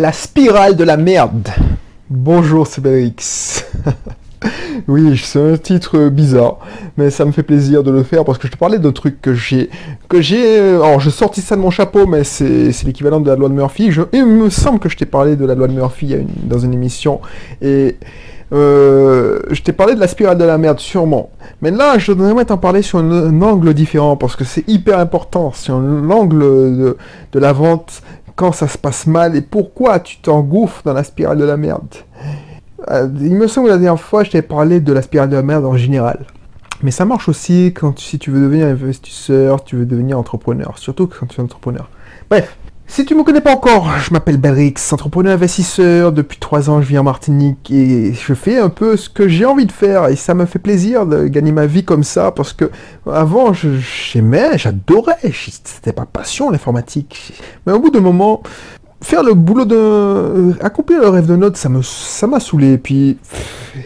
La spirale de la merde. Bonjour, c'est Bérix. oui, c'est un titre bizarre, mais ça me fait plaisir de le faire parce que je te parlais d'un truc que j'ai, que j'ai, alors je sortis ça de mon chapeau, mais c'est, l'équivalent de la loi de Murphy. Il me semble que je t'ai parlé de la loi de Murphy dans une émission et euh, je t'ai parlé de la spirale de la merde, sûrement. Mais là, je voudrais t'en parler sur un, angle différent, parce que c'est hyper important, sur l'angle de, de, la vente, quand ça se passe mal, et pourquoi tu t'engouffres dans la spirale de la merde. Euh, il me semble que la dernière fois, je t'ai parlé de la spirale de la merde en général. Mais ça marche aussi quand si tu veux devenir investisseur, tu veux devenir entrepreneur, surtout quand tu es entrepreneur. Bref, si tu me connais pas encore, je m'appelle Belrix, entrepreneur investisseur. Depuis trois ans, je vis en Martinique et je fais un peu ce que j'ai envie de faire et ça me fait plaisir de gagner ma vie comme ça parce que avant, j'aimais, j'adorais, c'était pas passion l'informatique. Mais au bout d'un moment, faire le boulot de accomplir le rêve de note, ça me ça m'a saoulé. Puis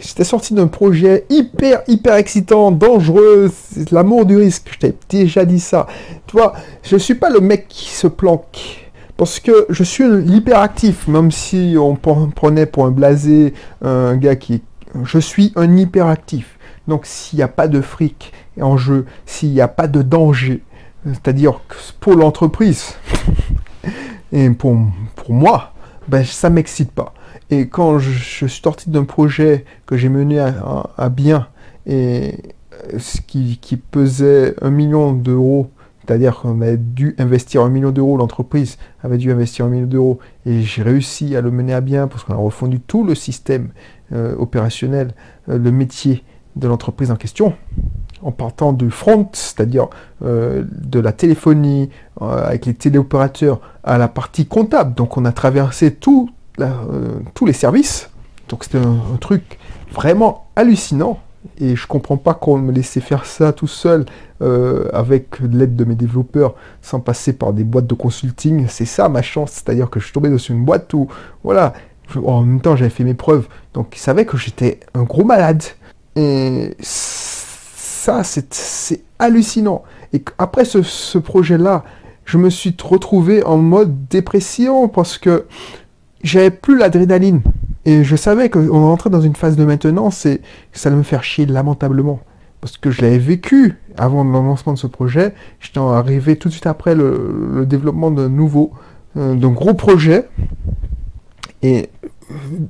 j'étais sorti d'un projet hyper hyper excitant, dangereux, l'amour du risque. Je t'ai déjà dit ça. Tu vois, je suis pas le mec qui se planque. Parce que je suis hyperactif, même si on prenait pour un blasé un gars qui... Je suis un hyperactif. Donc s'il n'y a pas de fric en jeu, s'il n'y a pas de danger, c'est-à-dire pour l'entreprise et pour, pour moi, ben, ça m'excite pas. Et quand je, suis sorti d'un projet que j'ai mené à, bien et ce qui, qui pesait un million d'euros c'est-à-dire qu'on avait dû investir un million d'euros, l'entreprise avait dû investir un million d'euros, et j'ai réussi à le mener à bien parce qu'on a refondu tout le système euh, opérationnel, euh, le métier de l'entreprise en question, en partant du front, c'est-à-dire euh, de la téléphonie avec les téléopérateurs, à la partie comptable. Donc on a traversé tous les services. Donc c'était un truc vraiment hallucinant et je comprends pas qu'on me laissait faire ça tout seul euh, avec l'aide de mes développeurs sans passer par des boîtes de consulting. C'est ça ma chance, c'est-à-dire que je suis tombé dans une boîte où, voilà, en même temps j'avais fait mes preuves, donc ils savaient que j'étais un gros malade. Et ça, c'est hallucinant. Et après ce, ce projet-là, je me suis retrouvé en mode dépression parce que j'avais plus l'adrénaline. Et je savais qu'on rentrait dans une phase de maintenance et ça allait me faire chier lamentablement. Parce que je l'avais vécu avant le lancement de ce projet. J'étais arrivé tout de suite après le, développement d'un nouveau, euh, d'un gros projet. Et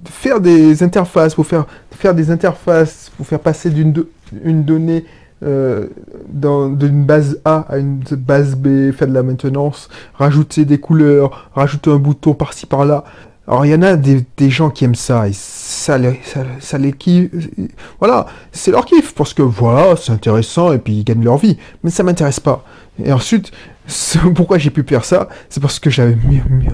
faire des interfaces, pour faire, faire des interfaces, pour faire passer d'une une donnée euh, d'une base A à une base B, faire de la maintenance, rajouter des couleurs, rajouter un bouton par-ci par-là. Alors il y en a des, gens qui aiment ça, et ça, ça, ça les kiffe. Voilà, c'est leur kiff, parce que voilà, c'est intéressant, et puis ils gagnent leur vie. Mais ça m'intéresse pas. Et ensuite, pourquoi j'ai pu faire ça C'est parce que j'avais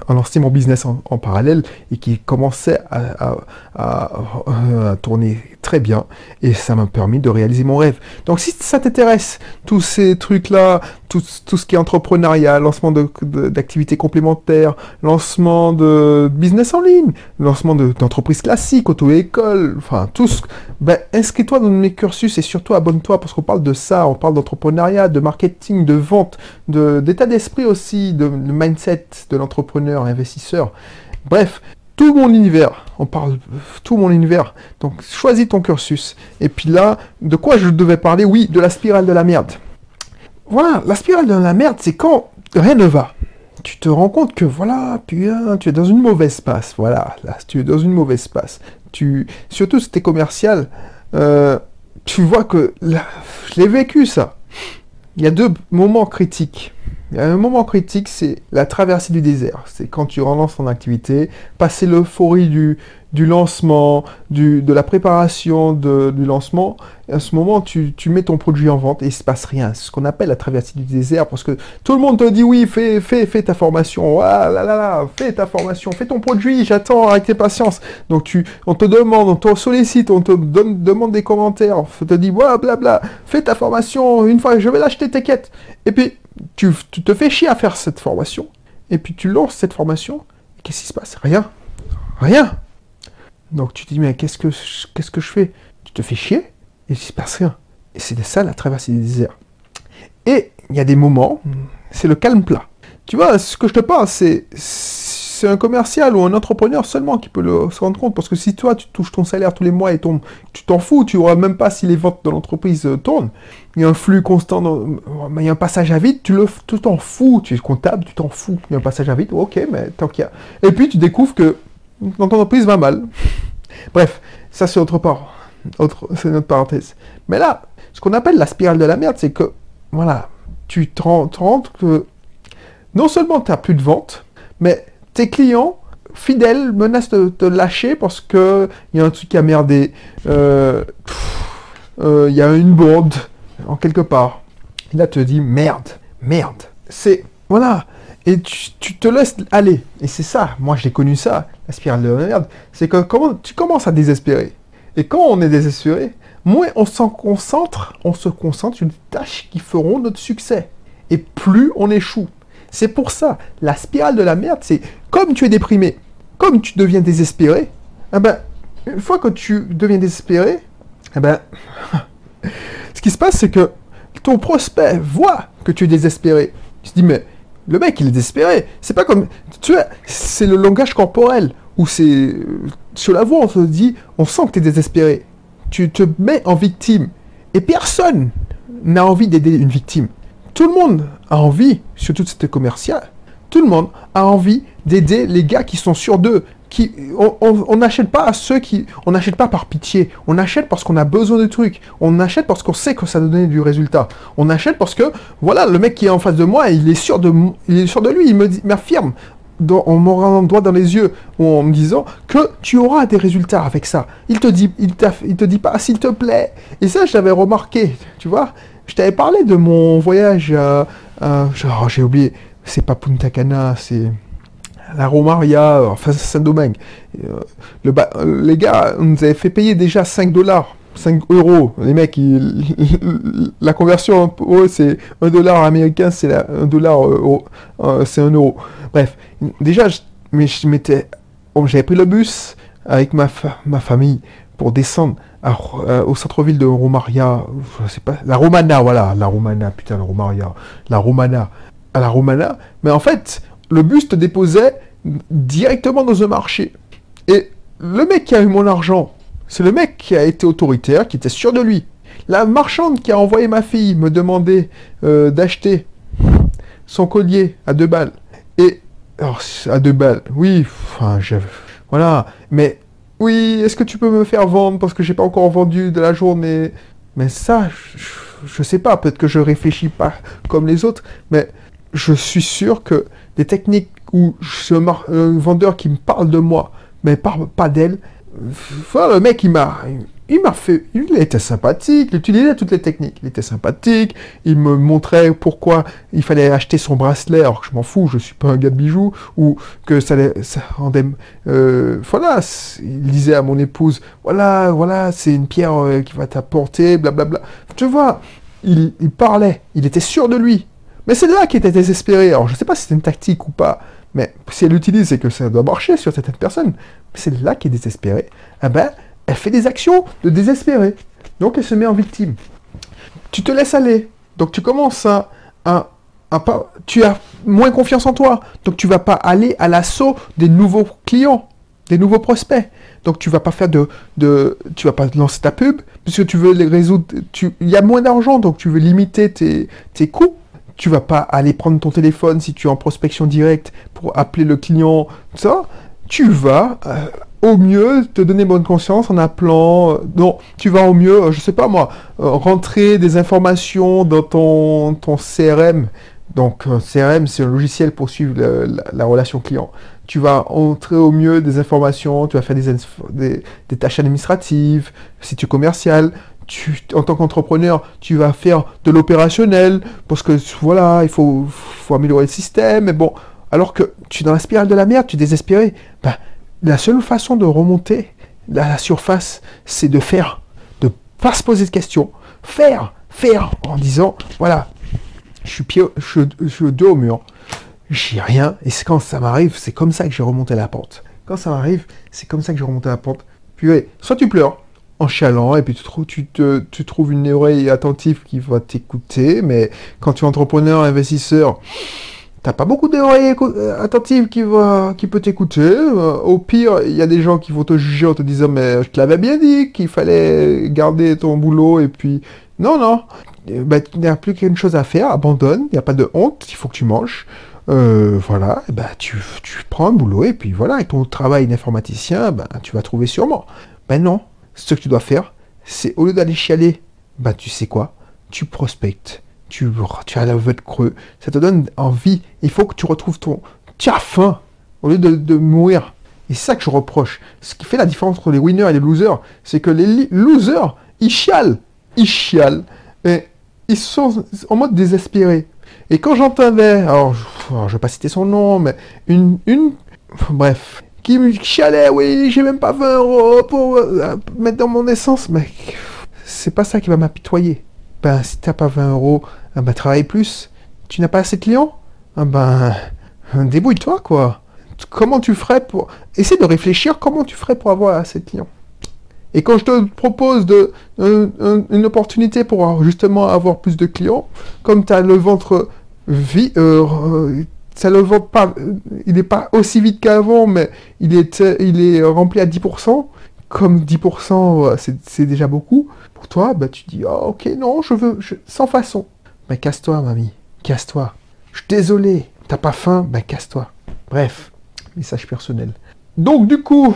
lancé mon business en, parallèle et qui commençait à, à, tourner très bien et ça m'a permis de réaliser mon rêve. Donc si ça t'intéresse, tous ces trucs-là, tout, ce qui est entrepreneuriat, lancement d'activités complémentaires, lancement de business en ligne, lancement d'entreprises classiques, auto-école, enfin tout ce... Ben, inscris-toi dans mes cursus et surtout abonne-toi parce qu'on parle de ça, on parle d'entrepreneuriat, de marketing, de vente, d'état d'esprit aussi, de, mindset de l'entrepreneur, investisseur. Bref, tout mon univers, on parle tout mon univers. Donc choisis ton cursus. Et puis là, de quoi je devais parler? Oui, de la spirale de la merde. Voilà, la spirale de la merde, c'est quand rien ne va. Tu te rends compte que voilà, putain, tu es dans une mauvaise passe. Voilà, là, tu es dans une mauvaise passe. Tu, surtout si tu commercial, euh, tu vois que là, je l'ai vécu ça. Il y a deux moments critiques. Un moment critique, c'est la traversée du désert. C'est quand tu relances ton activité, passer l'euphorie du, du lancement, de la préparation du lancement. à ce moment, tu, mets ton produit en vente et il se passe rien. C'est ce qu'on appelle la traversée du désert parce que tout le monde te dit oui, fais, fais, fais ta formation. Ah fais ta formation, fais ton produit, j'attends avec tes patience. Donc on te demande, on te sollicite, on te demande des commentaires, on te dit voilà, fais ta formation, une fois je vais l'acheter, t'inquiète. Et puis, tu, tu te fais chier à faire cette formation. Et puis tu lances cette formation. Qu'est-ce qui se passe? Rien. Rien. Donc tu te dis, mais qu'est-ce que, qu'est-ce que je fais? Tu te fais chier et il se passe rien. Et c'est ça la traversée du désert. Et il y a des moments, c'est le calme plat. Tu vois, ce que je te parle, c'est, c'est un commercial ou un entrepreneur seulement qui peut le, se rendre compte. Parce que si toi, tu touches ton salaire tous les mois et ton, tu t'en fous, tu vois même pas si les ventes de l'entreprise euh, tournent. Il y a un flux constant, il y a un passage à vide, tu le, tu t'en fous. Tu es comptable, tu t'en fous. Il y a un passage à vide, ok, mais tant qu'il y a. Et puis tu découvres que ton entreprise va mal. Bref, ça c'est autre part. Autre, c'est notre parenthèse. Mais là, ce qu'on appelle la spirale de la merde, c'est que, voilà, tu te rends, compte que non seulement tu n'as plus de vente, mais tes clients fidèles menacent de te lâcher parce que il y a un truc qui a merdé. Il y a une bourde en quelque part. Et là, tu te dis merde, merde. C'est voilà. Et tu, te laisses aller. Et c'est ça, moi j'ai connu ça, spirale de la merde. C'est que comment, tu commences à désespérer. Et quand on est désespéré, moins on s'en concentre, on se concentre sur des tâches qui feront notre succès. Et plus on échoue. C'est pour ça, la spirale de la merde, c'est comme tu es déprimé, comme tu deviens désespéré, eh ben, une fois que tu deviens désespéré, eh ben, ce qui se passe, c'est que ton prospect voit que tu es désespéré. Il se dit, mais le mec, il est désespéré. C'est pas comme. Tu vois, c'est le langage corporel où c'est. Sur la voix, on se dit, on sent que tu es désespéré. Tu te mets en victime. Et personne n'a envie d'aider une victime. Tout le monde a envie, surtout c'était commercial, tout le monde a envie d'aider les gars qui sont sûrs d'eux. Qui, on n'achète pas à ceux qui... On n'achète pas par pitié. On achète parce qu'on a besoin de trucs. On achète parce qu'on sait que ça donne du résultat. On achète parce que, voilà, le mec qui est en face de moi, il est sûr de, il est sûr de lui. Il me m'affirme en me rendant le doigt dans les yeux ou en me disant que tu auras des résultats avec ça. Il te dit, il, il te dit pas s'il te plaît. Et ça, je l'avais remarqué, tu vois. Je t'avais parlé de mon voyage à, genre, j'ai oublié, c'est pas Punta Cana, c'est la Romaria, enfin Saint-Domingue. Euh, le les gars on nous avait fait payer déjà 5 dollars, 5 euros. Les mecs, la conversion pour eux, c'est 1 dollar américain, c'est 1 dollar euh, c'est 1 euro. Bref, déjà, mais je m'étais, j'avais pris le bus avec ma, ma famille pour descendre euh, au centre-ville de Romaria, je sais pas, la Romana, voilà, la Romana, putain, la Romaria, la Romana, à la Romana, mais en fait, le bus te déposait directement dans un marché. Et le mec qui a eu mon argent, c'est le mec qui a été autoritaire, qui était sûr de lui. La marchande qui a envoyé ma fille me demander euh, d'acheter son collier à deux balles. Et, à deux balles, oui, enfin, voilà, mais oui, est-ce que tu peux me faire vendre parce que j'ai pas encore vendu de la journée? Mais ça, je, sais pas, peut-être que je réfléchis pas comme les autres, mais je suis sûr que des techniques où je un vendeur qui me parle de moi, mais parle pas d'elle, le mec il m'a fait, il était sympathique, il utilisait toutes les techniques, il était sympathique, il me montrait pourquoi il fallait acheter son bracelet, alors que je m'en fous, je suis pas un gars de bijoux, ou que ça, rendait, euh, voilà, il disait à mon épouse, voilà, voilà, c'est une pierre euh, qui va t'apporter, blablabla. Tu vois, il, il parlait, il était sûr de lui, mais c'est là qu'il était désespéré. Alors je sais pas si c'est une tactique ou pas, mais si elle l'utilise, c'est que ça doit marcher sur certaines personnes. C'est là qu'il est désespéré. Eh ben, elle fait des actions de désespérer. Donc elle se met en victime. Tu te laisses aller. Donc tu commences à, à, pas, tu as moins confiance en toi. Donc tu vas pas aller à l'assaut des nouveaux clients, des nouveaux prospects. Donc tu vas pas faire de, de tu vas pas lancer ta pub puisque tu veux les résoudre. Il y a moins d'argent donc tu veux limiter tes coûts. Tu vas pas aller prendre ton téléphone si tu es en prospection directe pour appeler le client, ça. Tu vas euh, au mieux te donner bonne conscience en appelant. Euh, non, tu vas au mieux, euh, je sais pas moi, euh, rentrer des informations dans ton, ton CRM. Donc CRM, c'est un logiciel pour suivre la, relation client. Tu vas entrer au mieux des informations, tu vas faire des, des, des tâches administratives, si tu es commercial. En tant qu'entrepreneur, tu vas faire de l'opérationnel parce que voilà, il faut, améliorer le système. Mais bon, alors que tu es dans la spirale de la merde, tu es désespéré. Ben, la seule façon de remonter à la surface, c'est de faire, de pas se poser de questions, faire, faire, en disant, voilà, je suis, pied, je, suis dos au mur, j'ai rien, et quand ça m'arrive, c'est comme ça que j'ai remonté la pente. Quand ça m'arrive, c'est comme ça que j'ai remonté la pente. Puis ouais, soit tu pleures, en chialant, et puis tu, trouves, une oreille attentive qui va t'écouter, mais quand tu es entrepreneur, investisseur, T'as pas beaucoup d'oreilles euh, attentives qui, va, qui peut t'écouter. Euh, au pire, il y a des gens qui vont te juger en te disant mais je te l'avais bien dit qu'il fallait garder ton boulot et puis non non, bah, il n'y a plus qu'une chose à faire, abandonne, il n'y a pas de honte, il faut que tu manges. Euh, voilà, bah, tu, tu, prends un boulot et puis voilà, avec ton travail d'informaticien, bah, tu vas trouver sûrement. Ben non, ce que tu dois faire, c'est au lieu d'aller chialer, bah tu sais quoi, tu prospectes tu, tu as la de creux, ça te donne envie. Il faut que tu retrouves ton... Tu au lieu de, mourir. Et c'est ça que je reproche. Ce qui fait la différence entre les winners et les losers, c'est que les losers, ils chialent. Ils chialent. Et ils sont en mode désespéré. Et quand j'entendais, alors, je ne vais pas citer son nom, mais une, une bref, qui me chialait, oui, j'ai même pas 20 euros pour euh, mettre dans mon essence, mais c'est pas ça qui va m'apitoyer. Ben, si t'as pas 20 euros, ah bah travaille plus. Tu n'as pas assez de clients? Ah ben, débrouille-toi quoi. Comment tu ferais pour... Essaie de réfléchir comment tu ferais pour avoir assez de clients? Et quand je te propose de, une opportunité pour justement avoir plus de clients, comme tu as le ventre vide, euh, ça le ventre pas, il n'est pas aussi vite qu'avant, mais il est, il est rempli à 10%, comme 10% c'est déjà beaucoup, pour toi, bah, tu dis, oh, ok, non, je veux, sans façon. Ben casse-toi, mamie. Casse-toi. Je suis désolé. T'as pas faim Ben casse-toi. Bref, message personnel. Donc du coup,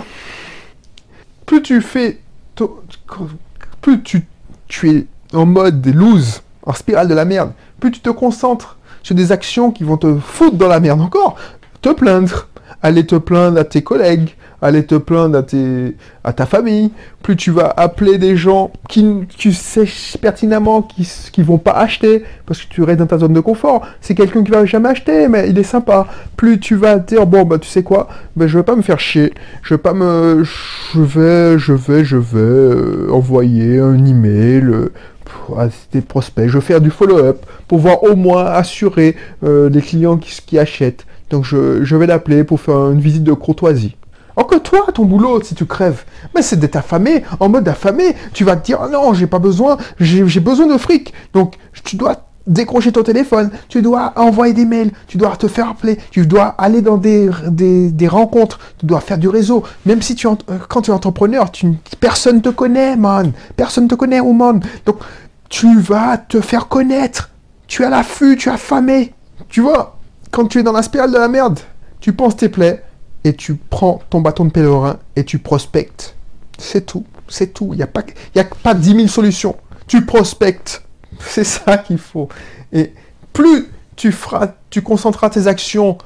plus tu fais... Plus tu, tu es en mode des loose, en spirale de la merde, plus tu te concentres sur des actions qui vont te foutre dans la merde encore. Te plaindre, aller te plaindre à tes collègues, aller te plaindre à, tes, à ta famille, plus tu vas appeler des gens qui tu sais pertinemment qui qui vont pas acheter parce que tu restes dans ta zone de confort. C'est quelqu'un qui va jamais acheter, mais il est sympa. Plus tu vas dire bon bah tu sais quoi, ben je vais pas me faire chier, je vais pas me, je vais, je vais, je vais euh, envoyer un email. Euh, à tes prospects, je vais faire du follow-up pour voir au moins assurer euh, les clients qui, achètent. Donc je, vais l'appeler pour faire une visite de courtoisie. Or que toi, ton boulot, si tu crèves, mais c'est d'être affamé, en mode affamé. Tu vas te dire, oh non, j'ai pas besoin, j'ai besoin de fric. Donc, tu dois décrocher ton téléphone, tu dois envoyer des mails, tu dois te faire appeler, tu dois aller dans des, des, rencontres, tu dois faire du réseau. Même si tu, quand tu es entrepreneur, tu, personne te connaît, man. Personne te connaît, woman. Donc, tu vas te faire connaître. Tu as l'affût, tu es affamé. Tu vois, quand tu es dans la spirale de la merde, tu penses tes plaies, et tu prends ton bâton de pèlerin et tu prospectes. C'est tout, c'est tout. Il n'y a, pas, a pas 10 000 solutions. Tu prospectes. C'est ça qu'il faut. Et plus tu feras, tu concentreras tes actions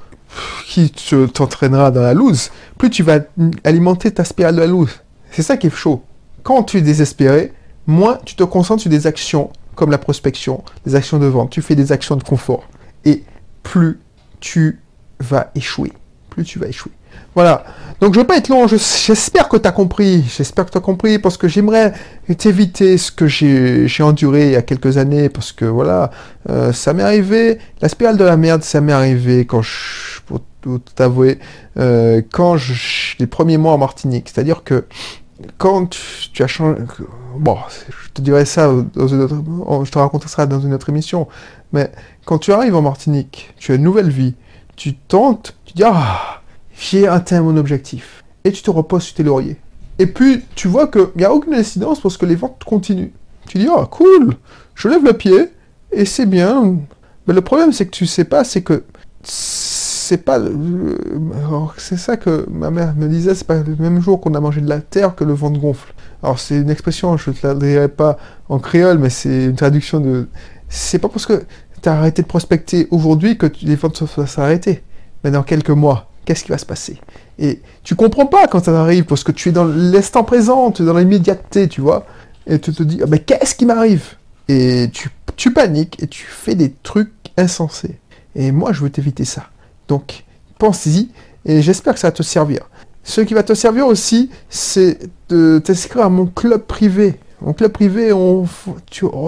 qui t'entraînera dans la loose, plus tu vas alimenter ta spirale de la loose. C'est ça qui est chaud. Quand tu es désespéré, moins tu te concentres sur des actions comme la prospection, des actions de vente, tu fais des actions de confort. Et plus tu vas échouer. Plus tu vas échouer. Voilà. Donc je veux pas être long, j'espère que tu as compris, j'espère que tu as compris, parce que j'aimerais t'éviter ce que j'ai enduré il y a quelques années, parce que voilà, euh, ça m'est arrivé, la spirale de la merde, ça m'est arrivé quand je, pour tout avouer, euh, quand je, les premiers mois en Martinique, c'est-à-dire que quand tu, as changé, bon, je te dirai ça dans une autre, je te raconterai ça dans une autre émission, mais quand tu arrives en Martinique, tu as une nouvelle vie, tu tentes, tu dis, ah, j'ai atteint mon objectif. Et tu te reposes sur tes lauriers. Et puis, tu vois qu'il n'y a aucune incidence parce que les ventes continuent. Tu dis, oh, cool, je lève le pied, et c'est bien. Mais le problème, c'est que tu sais pas, c'est que c'est pas. C'est ça que ma mère me disait, c'est pas le même jour qu'on a mangé de la terre que le ventre gonfle. Alors, c'est une expression, je te la dirai pas en créole, mais c'est une traduction de. C'est pas parce que tu as arrêté de prospecter aujourd'hui que les ventes vont s'arrêter. Mais dans quelques mois qu'est-ce qui va se passer? Et tu comprends pas quand ça arrive, parce que tu es dans l'instant présent, tu es dans l'immédiateté, tu vois, et tu te dis, ah qu'est-ce qui m'arrive? Et tu paniques et tu fais des trucs insensés. Et moi, je veux t'éviter ça. Donc, pense-y, et j'espère que ça va te servir. Ce qui va te servir aussi, c'est de t'inscrire à mon club privé. En club privé,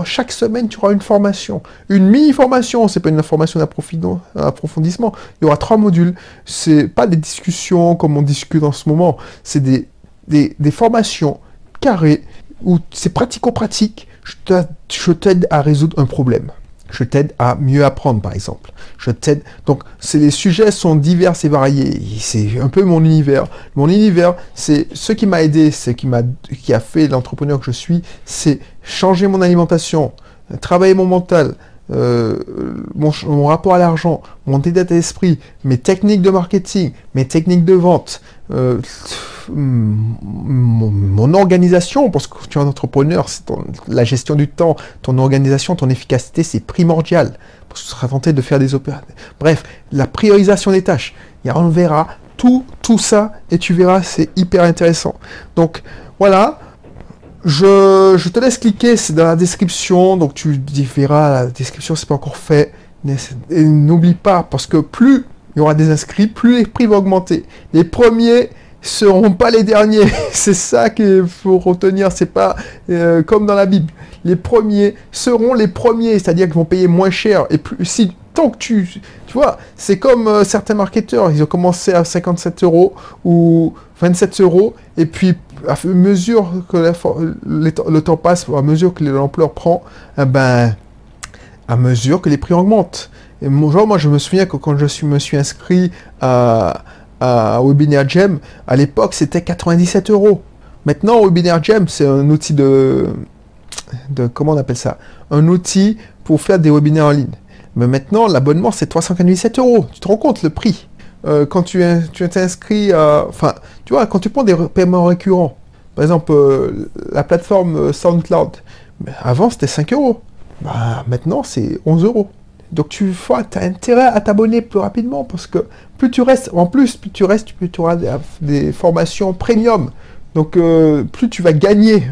chaque semaine, tu auras une formation. Une mini-formation, c'est pas une formation d'approfondissement. Il y aura trois modules. C'est pas des discussions comme on discute en ce moment. C'est des, des, formations carrées où c'est pratico-pratique. Je t'aide à résoudre un problème. Je t'aide à mieux apprendre, par exemple. Je t'aide. Donc, les sujets sont divers et variés. C'est un peu mon univers. Mon univers, c'est ce qui m'a aidé, ce qui m'a, qui a fait l'entrepreneur que je suis, c'est changer mon alimentation, travailler mon mental, euh, mon, rapport à l'argent, mon état d'esprit, mes techniques de marketing, mes techniques de vente, euh, mon, organisation, parce que tu es un entrepreneur, c'est la gestion du temps, ton organisation, ton efficacité, c'est primordial. Parce que tu seras tenté de faire des opérations. Bref, la priorisation des tâches. Et on verra tout, tout ça, et tu verras, c'est hyper intéressant. Donc, voilà. Je, te laisse cliquer, c'est dans la description, donc tu verras, la description c'est pas encore fait. N'oublie pas, parce que plus il y aura des inscrits, plus les prix vont augmenter. Les premiers seront pas les derniers. c'est ça qu'il faut retenir, c'est pas euh, comme dans la Bible. Les premiers seront les premiers, c'est-à-dire qu'ils vont payer moins cher. Et plus, si tant que tu, tu vois, c'est comme euh, certains marketeurs, ils ont commencé à 57 euros ou 27 euros, et puis à mesure que le temps passe, à mesure que l'ampleur prend, eh ben, à mesure que les prix augmentent. Et genre, moi, je me souviens que quand je suis, me suis inscrit à, à Webinaire Gem, à l'époque, c'était 97 euros. Maintenant, Webinaire Gem, c'est un outil de, de, comment on appelle ça? Un outil pour faire des webinaires en ligne. Mais maintenant, l'abonnement, c'est 397 euros. Tu te rends compte le prix euh, quand tu t'inscris, enfin, tu vois, quand tu prends des paiements récurrents, par exemple, euh, la plateforme euh, SoundCloud, avant c'était 5 euros. Bah, maintenant c'est 11 euros. Donc tu as intérêt à t'abonner plus rapidement parce que plus tu restes, en plus, plus tu restes, plus tu auras des, formations premium. Donc plus tu vas gagner.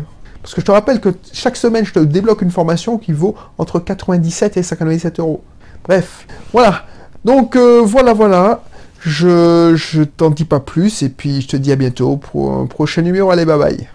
Parce que je te rappelle que chaque semaine, je te débloque une formation qui vaut entre 97 et 57 euros. Bref, voilà. Donc voilà, voilà. Je, je t'en dis pas plus et puis je te dis à bientôt pour un prochain numéro. Allez, bye bye.